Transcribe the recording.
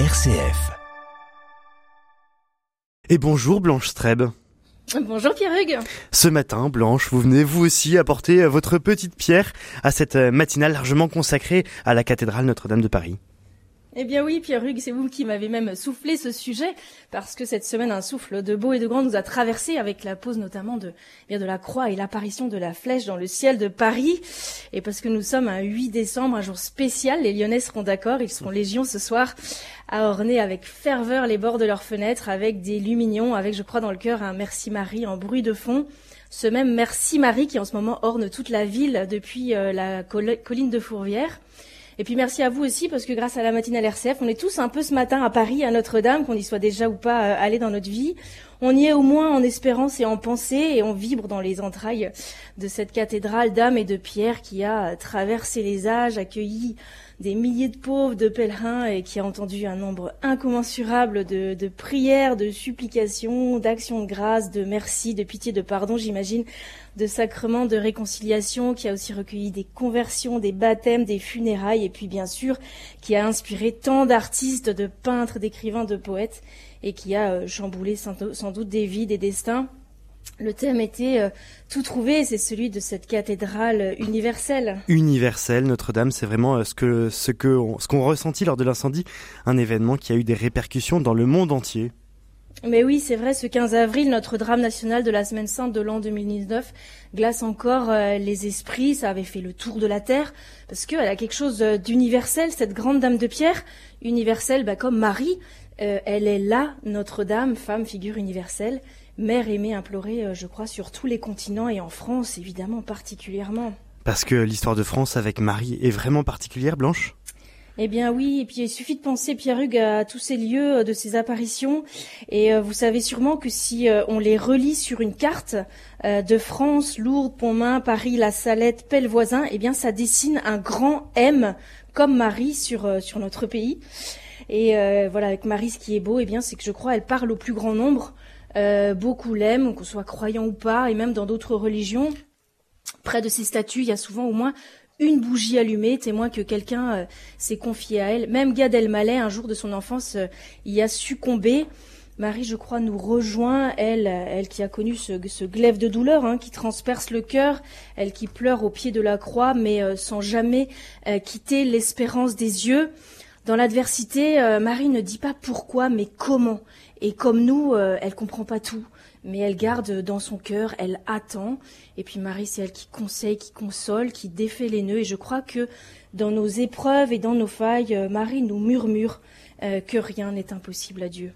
RCF. Et bonjour Blanche Streb. Bonjour Pierre Hugues. Ce matin, Blanche, vous venez vous aussi apporter votre petite pierre à cette matinale largement consacrée à la cathédrale Notre-Dame de Paris. Eh bien oui, Pierre Hugues, c'est vous qui m'avez même soufflé ce sujet, parce que cette semaine, un souffle de beau et de grand nous a traversé avec la pose notamment de, eh de la croix et l'apparition de la flèche dans le ciel de Paris. Et parce que nous sommes un 8 décembre, un jour spécial, les Lyonnais seront d'accord, ils seront légion ce soir, à orner avec ferveur les bords de leurs fenêtres, avec des lumignons, avec, je crois, dans le cœur, un Merci Marie en bruit de fond. Ce même Merci Marie qui en ce moment orne toute la ville depuis euh, la colline de Fourvière. Et puis merci à vous aussi parce que grâce à la matinale RCF, on est tous un peu ce matin à Paris, à Notre-Dame, qu'on y soit déjà ou pas euh, allé dans notre vie. On y est au moins en espérance et en pensée et on vibre dans les entrailles de cette cathédrale d'âme et de pierre qui a traversé les âges, accueilli des milliers de pauvres, de pèlerins et qui a entendu un nombre incommensurable de, prières, de supplications, d'actions de grâce, de merci, de pitié, de pardon, j'imagine, de sacrements, de réconciliation, qui a aussi recueilli des conversions, des baptêmes, des funérailles et puis bien sûr qui a inspiré tant d'artistes, de peintres, d'écrivains, de poètes et qui a euh, chamboulé sans doute des vies, des destins. Le thème était euh, tout trouvé, c'est celui de cette cathédrale universelle. Universelle, Notre-Dame, c'est vraiment euh, ce que ce que ce qu'on ressentit lors de l'incendie, un événement qui a eu des répercussions dans le monde entier. Mais oui, c'est vrai, ce 15 avril, notre drame national de la Semaine Sainte de l'an 2019 glace encore les esprits. Ça avait fait le tour de la terre parce qu'elle a quelque chose d'universel, cette grande dame de pierre, universelle bah, comme Marie. Euh, elle est là, Notre-Dame, femme, figure universelle, mère aimée, implorée, euh, je crois, sur tous les continents et en France, évidemment, particulièrement. Parce que l'histoire de France avec Marie est vraiment particulière, Blanche? Eh bien oui, et puis il suffit de penser, Pierre Hugues, à tous ces lieux euh, de ces apparitions. Et vous savez sûrement que si on les relie sur une carte de France, Lourdes, Pontmain, Paris, La Salette, Pellevoisin, eh bien ça dessine un grand M comme Marie sur, sur notre pays. Et euh, voilà, avec Marie, ce qui est beau, eh bien, c'est que je crois elle parle au plus grand nombre. Euh, beaucoup l'aiment, qu'on soit croyant ou pas, et même dans d'autres religions. Près de ces statues, il y a souvent au moins une bougie allumée, témoin que quelqu'un euh, s'est confié à elle. Même Gad Elmaleh, un jour de son enfance, y a succombé. Marie, je crois, nous rejoint, elle, elle qui a connu ce, ce glaive de douleur hein, qui transperce le cœur, elle qui pleure au pied de la croix, mais sans jamais quitter l'espérance des yeux. Dans l'adversité, euh, Marie ne dit pas pourquoi, mais comment. Et comme nous, euh, elle comprend pas tout, mais elle garde dans son cœur, elle attend. Et puis Marie, c'est elle qui conseille, qui console, qui défait les nœuds. Et je crois que dans nos épreuves et dans nos failles, euh, Marie nous murmure que rien n'est impossible à Dieu.